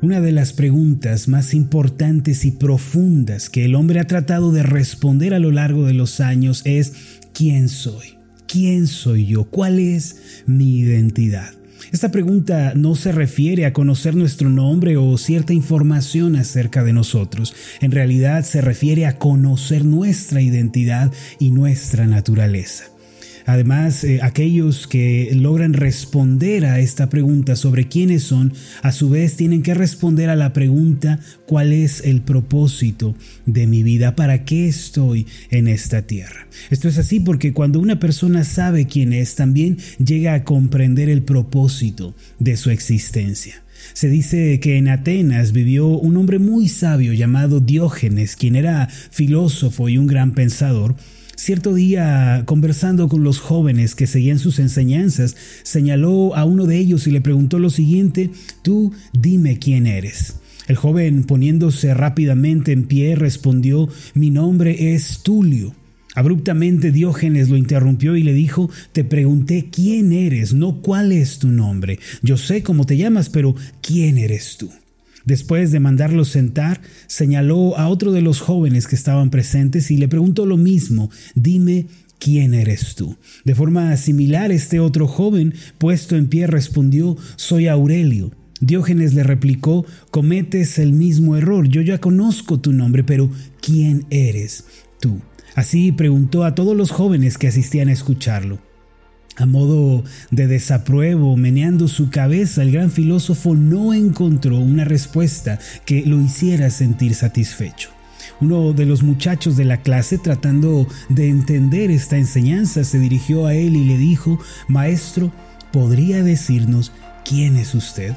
Una de las preguntas más importantes y profundas que el hombre ha tratado de responder a lo largo de los años es ¿quién soy? ¿Quién soy yo? ¿Cuál es mi identidad? Esta pregunta no se refiere a conocer nuestro nombre o cierta información acerca de nosotros. En realidad se refiere a conocer nuestra identidad y nuestra naturaleza. Además, eh, aquellos que logran responder a esta pregunta sobre quiénes son, a su vez tienen que responder a la pregunta cuál es el propósito de mi vida, para qué estoy en esta tierra. Esto es así porque cuando una persona sabe quién es, también llega a comprender el propósito de su existencia. Se dice que en Atenas vivió un hombre muy sabio llamado Diógenes, quien era filósofo y un gran pensador, Cierto día, conversando con los jóvenes que seguían sus enseñanzas, señaló a uno de ellos y le preguntó lo siguiente, tú dime quién eres. El joven, poniéndose rápidamente en pie, respondió, mi nombre es Tulio. Abruptamente Diógenes lo interrumpió y le dijo, te pregunté quién eres, no cuál es tu nombre. Yo sé cómo te llamas, pero ¿quién eres tú? Después de mandarlo sentar, señaló a otro de los jóvenes que estaban presentes y le preguntó lo mismo, dime ¿quién eres tú? De forma similar, este otro joven, puesto en pie, respondió, soy Aurelio. Diógenes le replicó, cometes el mismo error, yo ya conozco tu nombre, pero ¿quién eres tú? Así preguntó a todos los jóvenes que asistían a escucharlo. A modo de desapruebo, meneando su cabeza, el gran filósofo no encontró una respuesta que lo hiciera sentir satisfecho. Uno de los muchachos de la clase, tratando de entender esta enseñanza, se dirigió a él y le dijo, Maestro, ¿podría decirnos quién es usted?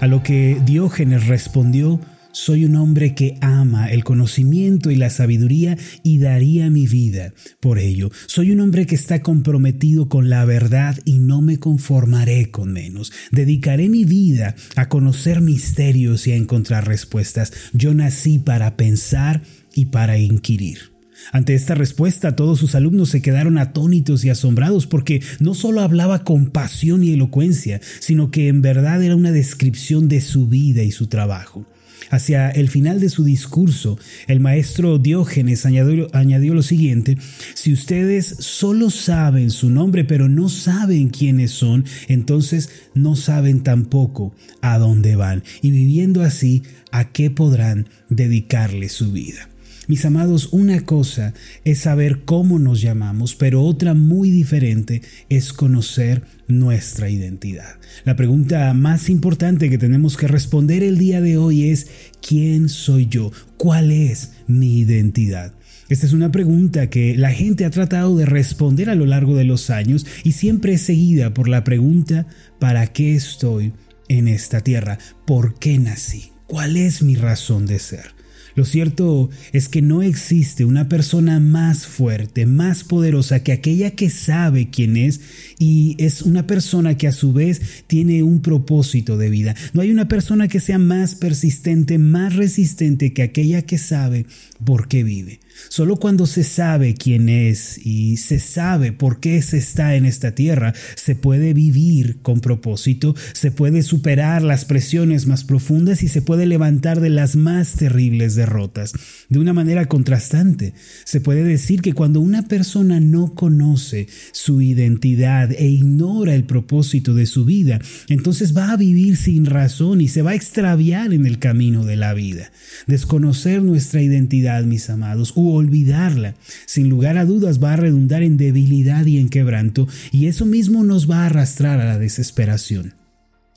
A lo que Diógenes respondió, soy un hombre que ama el conocimiento y la sabiduría y daría mi vida por ello. Soy un hombre que está comprometido con la verdad y no me conformaré con menos. Dedicaré mi vida a conocer misterios y a encontrar respuestas. Yo nací para pensar y para inquirir. Ante esta respuesta todos sus alumnos se quedaron atónitos y asombrados porque no solo hablaba con pasión y elocuencia, sino que en verdad era una descripción de su vida y su trabajo. Hacia el final de su discurso, el maestro Diógenes añadió, lo siguiente, si ustedes solo saben su nombre pero no saben quiénes son, entonces no saben tampoco a dónde van y viviendo así, ¿a qué podrán dedicarle su vida? Mis amados, una cosa es saber cómo nos llamamos, pero otra muy diferente es conocer nuestra identidad. La pregunta más importante que tenemos que responder el día de hoy es, ¿quién soy yo? ¿Cuál es mi identidad? Esta es una pregunta que la gente ha tratado de responder a lo largo de los años y siempre es seguida por la pregunta, ¿para qué estoy en esta tierra? ¿Por qué nací? ¿Cuál es mi razón de ser? Lo cierto es que no existe una persona más fuerte, más poderosa que aquella que sabe quién es y es una persona que a su vez tiene un propósito de vida. No hay una persona que sea más persistente, más resistente que aquella que sabe por qué vive. Solo cuando se sabe quién es y se sabe por qué se está en esta tierra, se puede vivir con propósito, se puede superar las presiones más profundas y se puede levantar de las más terribles derrotas. De una manera contrastante, se puede decir que cuando una persona no conoce su identidad e ignora el propósito de su vida, entonces va a vivir sin razón y se va a extraviar en el camino de la vida. Desconocer nuestra identidad, mis amados, olvidarla, sin lugar a dudas va a redundar en debilidad y en quebranto, y eso mismo nos va a arrastrar a la desesperación.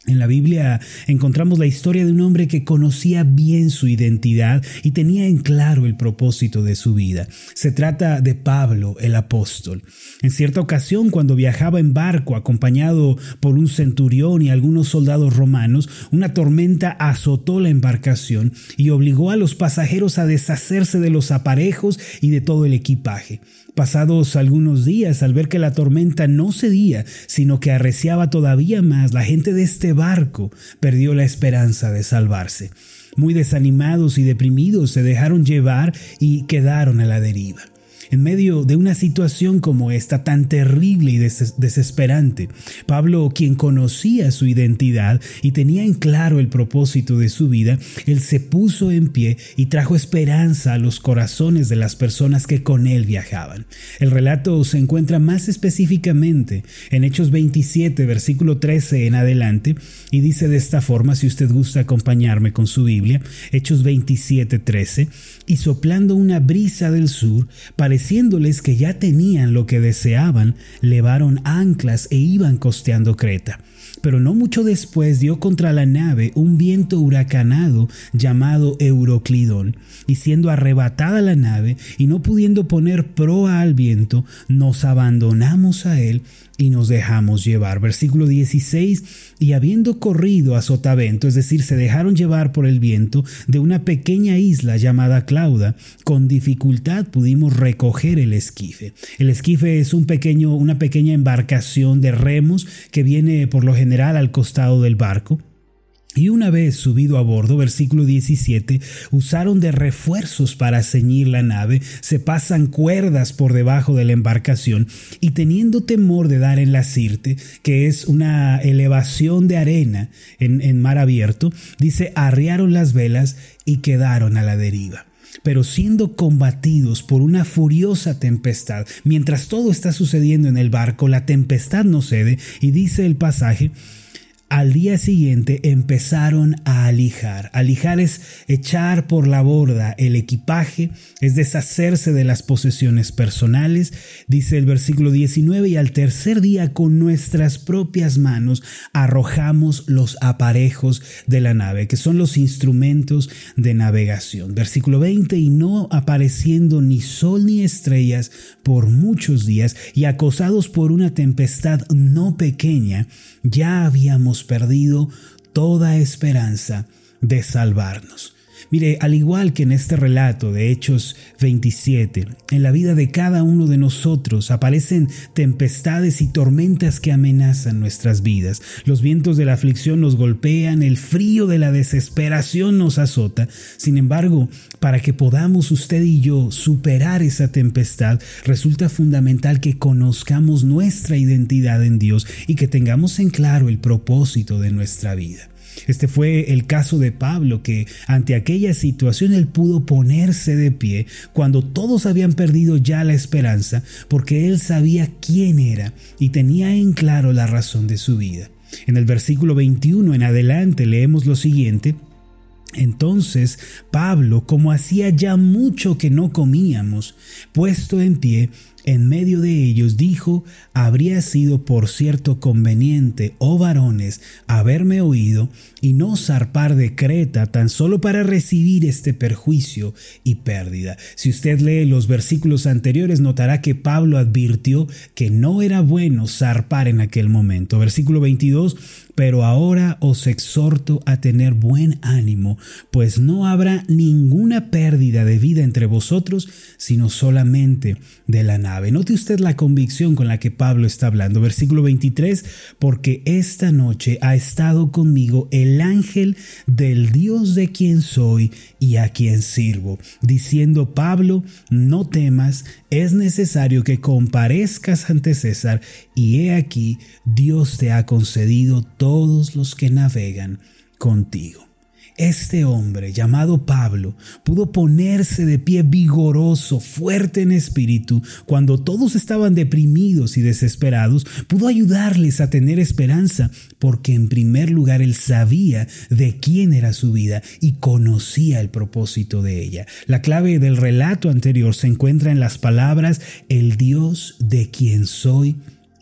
En la Biblia encontramos la historia de un hombre que conocía bien su identidad y tenía en claro el propósito de su vida. Se trata de Pablo, el apóstol. En cierta ocasión, cuando viajaba en barco acompañado por un centurión y algunos soldados romanos, una tormenta azotó la embarcación y obligó a los pasajeros a deshacerse de los aparejos y de todo el equipaje. Pasados algunos días, al ver que la tormenta no cedía, sino que arreciaba todavía más, la gente de este barco perdió la esperanza de salvarse. Muy desanimados y deprimidos se dejaron llevar y quedaron a la deriva. En medio de una situación como esta tan terrible y desesperante, Pablo, quien conocía su identidad y tenía en claro el propósito de su vida, él se puso en pie y trajo esperanza a los corazones de las personas que con él viajaban. El relato se encuentra más específicamente en Hechos 27, versículo 13 en adelante, y dice de esta forma, si usted gusta acompañarme con su Biblia, Hechos 27, 13, y soplando una brisa del sur, pareciéndoles que ya tenían lo que deseaban, levaron anclas e iban costeando Creta. Pero no mucho después dio contra la nave un viento huracanado llamado Euroclidón, y siendo arrebatada la nave y no pudiendo poner proa al viento, nos abandonamos a él y nos dejamos llevar. Versículo 16, y habiendo corrido a sotavento, es decir, se dejaron llevar por el viento de una pequeña isla llamada Clauda, con dificultad pudimos recoger el esquife. El esquife es un pequeño, una pequeña embarcación de remos que viene por lo general al costado del barco. Y una vez subido a bordo, versículo 17, usaron de refuerzos para ceñir la nave, se pasan cuerdas por debajo de la embarcación y teniendo temor de dar en la sirte, que es una elevación de arena en, en mar abierto, dice, arriaron las velas y quedaron a la deriva pero siendo combatidos por una furiosa tempestad, mientras todo está sucediendo en el barco, la tempestad no cede y dice el pasaje, al día siguiente empezaron a alijar. Alijar es echar por la borda el equipaje, es deshacerse de las posesiones personales, dice el versículo 19, y al tercer día con nuestras propias manos arrojamos los aparejos de la nave, que son los instrumentos de navegación. Versículo 20, y no apareciendo ni sol ni estrellas por muchos días, y acosados por una tempestad no pequeña, ya habíamos perdido toda esperanza de salvarnos. Mire, al igual que en este relato de Hechos 27, en la vida de cada uno de nosotros aparecen tempestades y tormentas que amenazan nuestras vidas. Los vientos de la aflicción nos golpean, el frío de la desesperación nos azota. Sin embargo, para que podamos usted y yo superar esa tempestad, resulta fundamental que conozcamos nuestra identidad en Dios y que tengamos en claro el propósito de nuestra vida. Este fue el caso de Pablo, que ante aquella situación él pudo ponerse de pie cuando todos habían perdido ya la esperanza, porque él sabía quién era y tenía en claro la razón de su vida. En el versículo 21 en adelante leemos lo siguiente. Entonces Pablo, como hacía ya mucho que no comíamos, puesto en pie, en medio de ellos dijo, habría sido por cierto conveniente, oh varones, haberme oído y no zarpar de Creta tan solo para recibir este perjuicio y pérdida. Si usted lee los versículos anteriores, notará que Pablo advirtió que no era bueno zarpar en aquel momento. Versículo 22, pero ahora os exhorto a tener buen ánimo, pues no habrá ninguna pérdida de vida entre vosotros, sino solamente de la Note usted la convicción con la que Pablo está hablando. Versículo 23, porque esta noche ha estado conmigo el ángel del Dios de quien soy y a quien sirvo, diciendo Pablo, no temas, es necesario que comparezcas ante César, y he aquí, Dios te ha concedido todos los que navegan contigo. Este hombre llamado Pablo pudo ponerse de pie vigoroso, fuerte en espíritu, cuando todos estaban deprimidos y desesperados, pudo ayudarles a tener esperanza, porque en primer lugar él sabía de quién era su vida y conocía el propósito de ella. La clave del relato anterior se encuentra en las palabras, el Dios de quien soy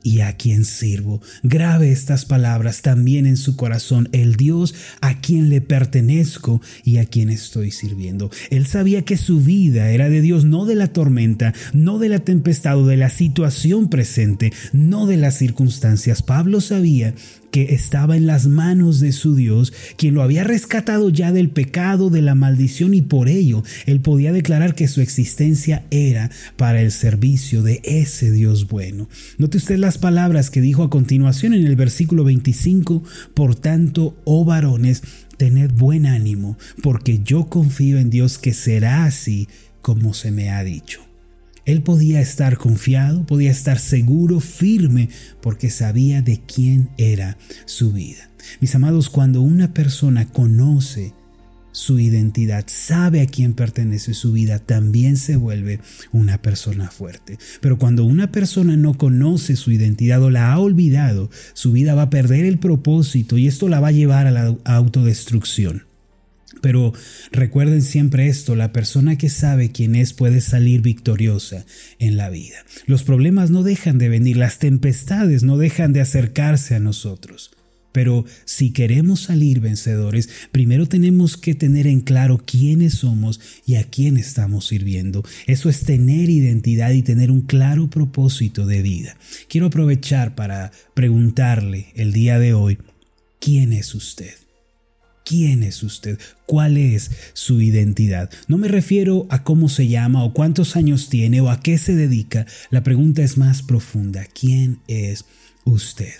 y a quien sirvo. Grabe estas palabras también en su corazón, el Dios a quien le pertenezco y a quien estoy sirviendo. Él sabía que su vida era de Dios, no de la tormenta, no de la tempestad o de la situación presente, no de las circunstancias. Pablo sabía que estaba en las manos de su Dios, quien lo había rescatado ya del pecado, de la maldición y por ello él podía declarar que su existencia era para el servicio de ese Dios bueno. Note usted las palabras que dijo a continuación en el versículo 25, por tanto, oh varones, tened buen ánimo, porque yo confío en Dios que será así como se me ha dicho. Él podía estar confiado, podía estar seguro, firme, porque sabía de quién era su vida. Mis amados, cuando una persona conoce su identidad, sabe a quién pertenece su vida, también se vuelve una persona fuerte. Pero cuando una persona no conoce su identidad o la ha olvidado, su vida va a perder el propósito y esto la va a llevar a la autodestrucción. Pero recuerden siempre esto, la persona que sabe quién es puede salir victoriosa en la vida. Los problemas no dejan de venir, las tempestades no dejan de acercarse a nosotros. Pero si queremos salir vencedores, primero tenemos que tener en claro quiénes somos y a quién estamos sirviendo. Eso es tener identidad y tener un claro propósito de vida. Quiero aprovechar para preguntarle el día de hoy, ¿quién es usted? ¿Quién es usted? ¿Cuál es su identidad? No me refiero a cómo se llama o cuántos años tiene o a qué se dedica. La pregunta es más profunda. ¿Quién es usted?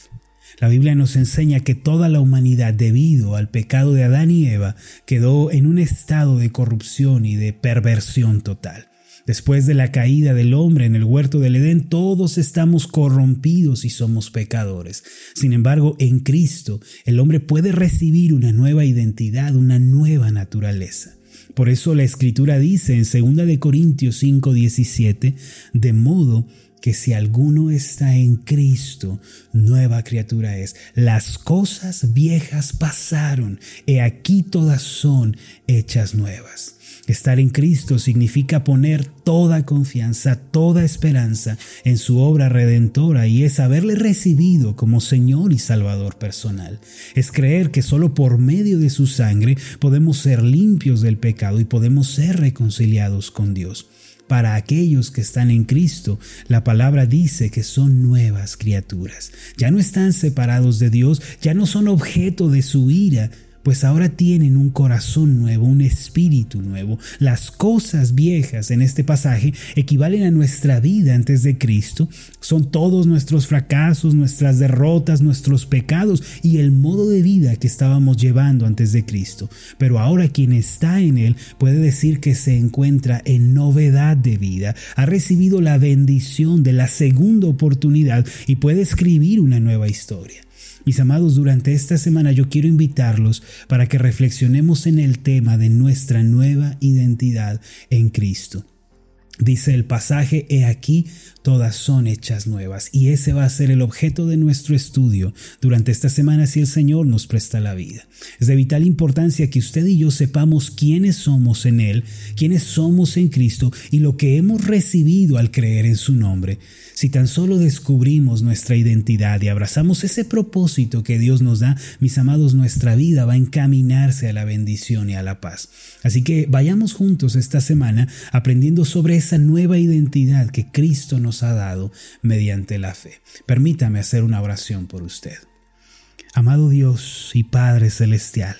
La Biblia nos enseña que toda la humanidad, debido al pecado de Adán y Eva, quedó en un estado de corrupción y de perversión total. Después de la caída del hombre en el huerto del Edén, todos estamos corrompidos y somos pecadores. Sin embargo, en Cristo, el hombre puede recibir una nueva identidad, una nueva naturaleza. Por eso la escritura dice en 2 de Corintios 5:17, de modo que si alguno está en Cristo, nueva criatura es. Las cosas viejas pasaron, he aquí todas son hechas nuevas. Estar en Cristo significa poner toda confianza, toda esperanza en su obra redentora y es haberle recibido como Señor y Salvador personal. Es creer que solo por medio de su sangre podemos ser limpios del pecado y podemos ser reconciliados con Dios. Para aquellos que están en Cristo, la palabra dice que son nuevas criaturas. Ya no están separados de Dios, ya no son objeto de su ira, pues ahora tienen un corazón nuevo, un espíritu nuevo. Las cosas viejas en este pasaje equivalen a nuestra vida antes de Cristo. Son todos nuestros fracasos, nuestras derrotas, nuestros pecados y el modo de vida que estábamos llevando antes de Cristo. Pero ahora quien está en Él puede decir que se encuentra en novedad de vida, ha recibido la bendición de la segunda oportunidad y puede escribir una nueva historia. Mis amados, durante esta semana yo quiero invitarlos para que reflexionemos en el tema de nuestra nueva identidad en Cristo. Dice el pasaje, he aquí, todas son hechas nuevas. Y ese va a ser el objeto de nuestro estudio durante esta semana si el Señor nos presta la vida. Es de vital importancia que usted y yo sepamos quiénes somos en Él, quiénes somos en Cristo y lo que hemos recibido al creer en su nombre. Si tan solo descubrimos nuestra identidad y abrazamos ese propósito que Dios nos da, mis amados, nuestra vida va a encaminarse a la bendición y a la paz. Así que vayamos juntos esta semana aprendiendo sobre esa nueva identidad que Cristo ha dado mediante la fe. Permítame hacer una oración por usted. Amado Dios y Padre Celestial,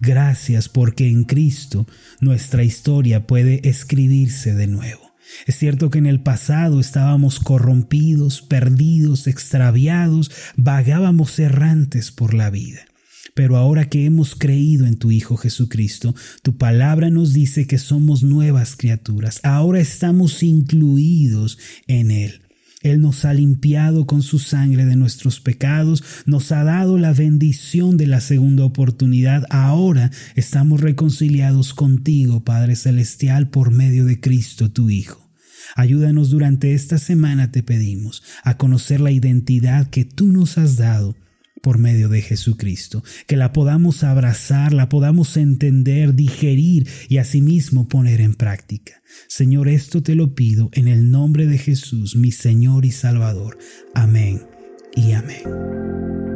gracias porque en Cristo nuestra historia puede escribirse de nuevo. Es cierto que en el pasado estábamos corrompidos, perdidos, extraviados, vagábamos errantes por la vida. Pero ahora que hemos creído en tu Hijo Jesucristo, tu palabra nos dice que somos nuevas criaturas. Ahora estamos incluidos en Él. Él nos ha limpiado con su sangre de nuestros pecados, nos ha dado la bendición de la segunda oportunidad. Ahora estamos reconciliados contigo, Padre Celestial, por medio de Cristo, tu Hijo. Ayúdanos durante esta semana, te pedimos, a conocer la identidad que tú nos has dado por medio de Jesucristo, que la podamos abrazar, la podamos entender, digerir y asimismo poner en práctica. Señor, esto te lo pido en el nombre de Jesús, mi Señor y Salvador. Amén y amén.